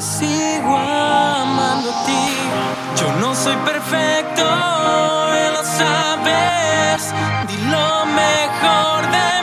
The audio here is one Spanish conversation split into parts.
sigo amando a ti. Yo no soy perfecto, lo sabes, di lo mejor de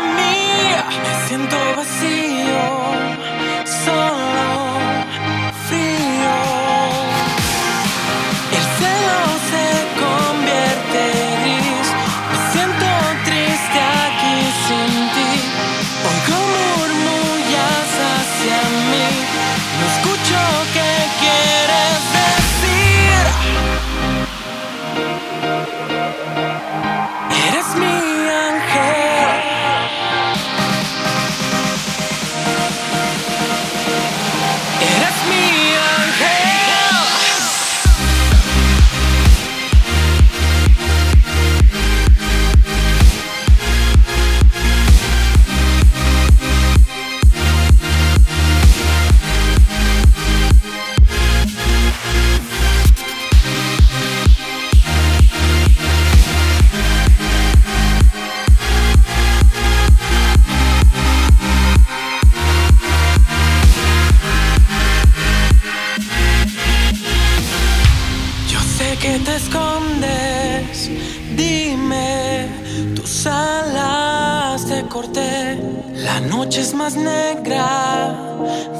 Que te escondes, dime, tus alas te corté. La noche es más negra,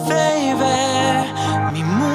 baby. Mi mundo